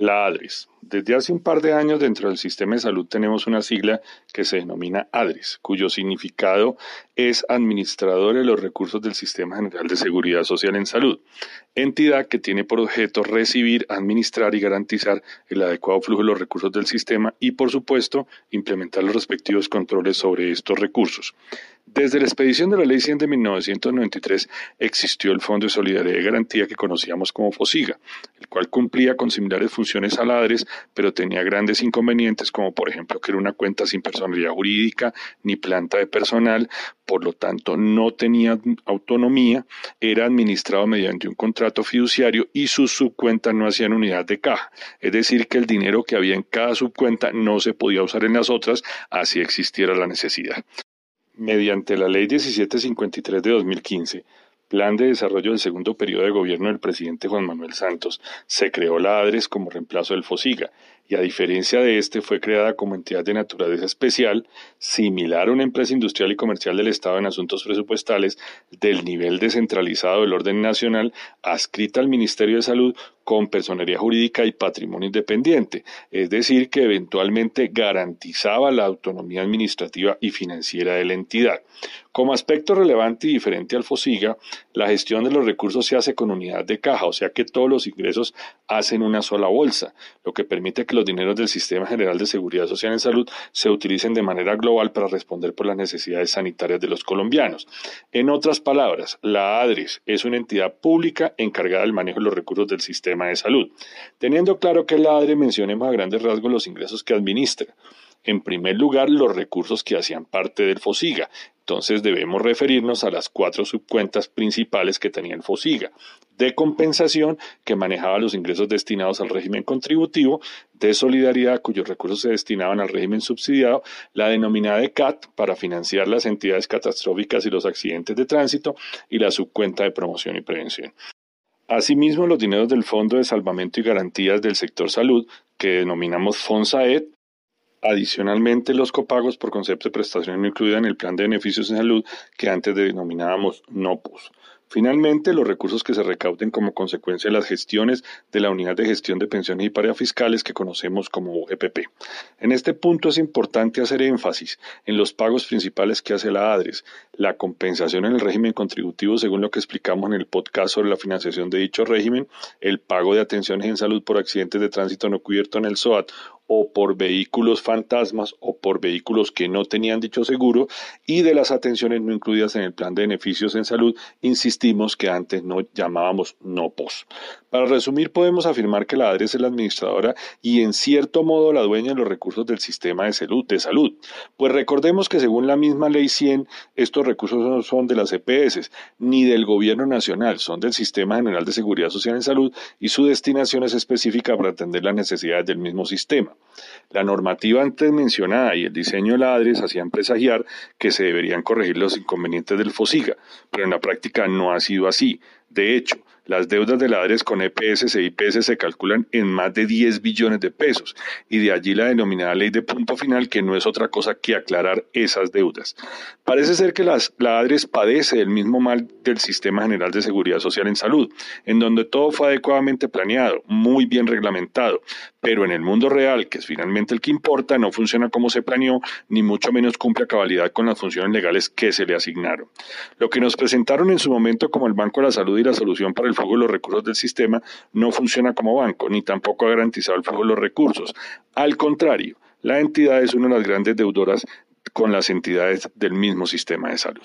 La ADRES. Desde hace un par de años dentro del sistema de salud tenemos una sigla que se denomina ADRES, cuyo significado es Administrador de los Recursos del Sistema General de Seguridad Social en Salud, entidad que tiene por objeto recibir, administrar y garantizar el adecuado flujo de los recursos del sistema y, por supuesto, implementar los respectivos controles sobre estos recursos. Desde la expedición de la Ley 100 de 1993 existió el Fondo de Solidaridad y Garantía que conocíamos como FOSIGA, el cual cumplía con similares funciones a ADRES, pero tenía grandes inconvenientes como por ejemplo que era una cuenta sin personalidad jurídica ni planta de personal, por lo tanto no tenía autonomía, era administrado mediante un contrato fiduciario y sus subcuentas no hacían unidad de caja, es decir, que el dinero que había en cada subcuenta no se podía usar en las otras, así existiera la necesidad. Mediante la Ley 1753 de 2015, Plan de Desarrollo del segundo periodo de gobierno del presidente Juan Manuel Santos, se creó la ADRES como reemplazo del FOSIGA a diferencia de este fue creada como entidad de naturaleza especial, similar a una empresa industrial y comercial del Estado en asuntos presupuestales del nivel descentralizado del orden nacional, adscrita al Ministerio de Salud con personería jurídica y patrimonio independiente, es decir, que eventualmente garantizaba la autonomía administrativa y financiera de la entidad. Como aspecto relevante y diferente al FOSIGA, la gestión de los recursos se hace con unidad de caja, o sea que todos los ingresos hacen una sola bolsa, lo que permite que los dineros del Sistema General de Seguridad Social en Salud se utilicen de manera global para responder por las necesidades sanitarias de los colombianos. En otras palabras, la ADRES es una entidad pública encargada del manejo de los recursos del sistema de salud. Teniendo claro que la ADRES mencionemos a grandes rasgos los ingresos que administra. En primer lugar, los recursos que hacían parte del FOSIGA. Entonces debemos referirnos a las cuatro subcuentas principales que tenía el FOSIGA. De compensación, que manejaba los ingresos destinados al régimen contributivo, de solidaridad, cuyos recursos se destinaban al régimen subsidiado, la denominada de CAT, para financiar las entidades catastróficas y los accidentes de tránsito, y la subcuenta de promoción y prevención. Asimismo, los dineros del Fondo de Salvamento y Garantías del Sector Salud, que denominamos FONSAED, Adicionalmente, los copagos por concepto de prestación no incluida en el plan de beneficios en salud que antes denominábamos NOPOS. Finalmente, los recursos que se recauden como consecuencia de las gestiones de la Unidad de Gestión de Pensiones y Parejas Fiscales que conocemos como UGPP. En este punto es importante hacer énfasis en los pagos principales que hace la ADRES, la compensación en el régimen contributivo según lo que explicamos en el podcast sobre la financiación de dicho régimen, el pago de atenciones en salud por accidentes de tránsito no cubierto en el SOAT o por vehículos fantasmas o por vehículos que no tenían dicho seguro y de las atenciones no incluidas en el plan de beneficios en salud, que antes no llamábamos NOPOS. Para resumir, podemos afirmar que la ADRES es la administradora y en cierto modo la dueña de los recursos del sistema de salud, de salud. Pues recordemos que según la misma ley 100, estos recursos no son de las EPS ni del gobierno nacional, son del Sistema General de Seguridad Social en Salud y su destinación es específica para atender las necesidades del mismo sistema. La normativa antes mencionada y el diseño de la ADRES hacían presagiar que se deberían corregir los inconvenientes del FOSIGA, pero en la práctica ha sido así. De hecho, las deudas de la ADRES con EPS e IPS se calculan en más de 10 billones de pesos y de allí la denominada ley de punto final que no es otra cosa que aclarar esas deudas. Parece ser que las, la ADRES padece el mismo mal del Sistema General de Seguridad Social en Salud, en donde todo fue adecuadamente planeado, muy bien reglamentado, pero en el mundo real, que es finalmente el que importa, no funciona como se planeó, ni mucho menos cumple a cabalidad con las funciones legales que se le asignaron. Lo que nos presentaron en su momento como el Banco de la Salud y la solución para el flujo de los recursos del sistema no funciona como banco, ni tampoco ha garantizado el flujo de los recursos. Al contrario, la entidad es una de las grandes deudoras con las entidades del mismo sistema de salud.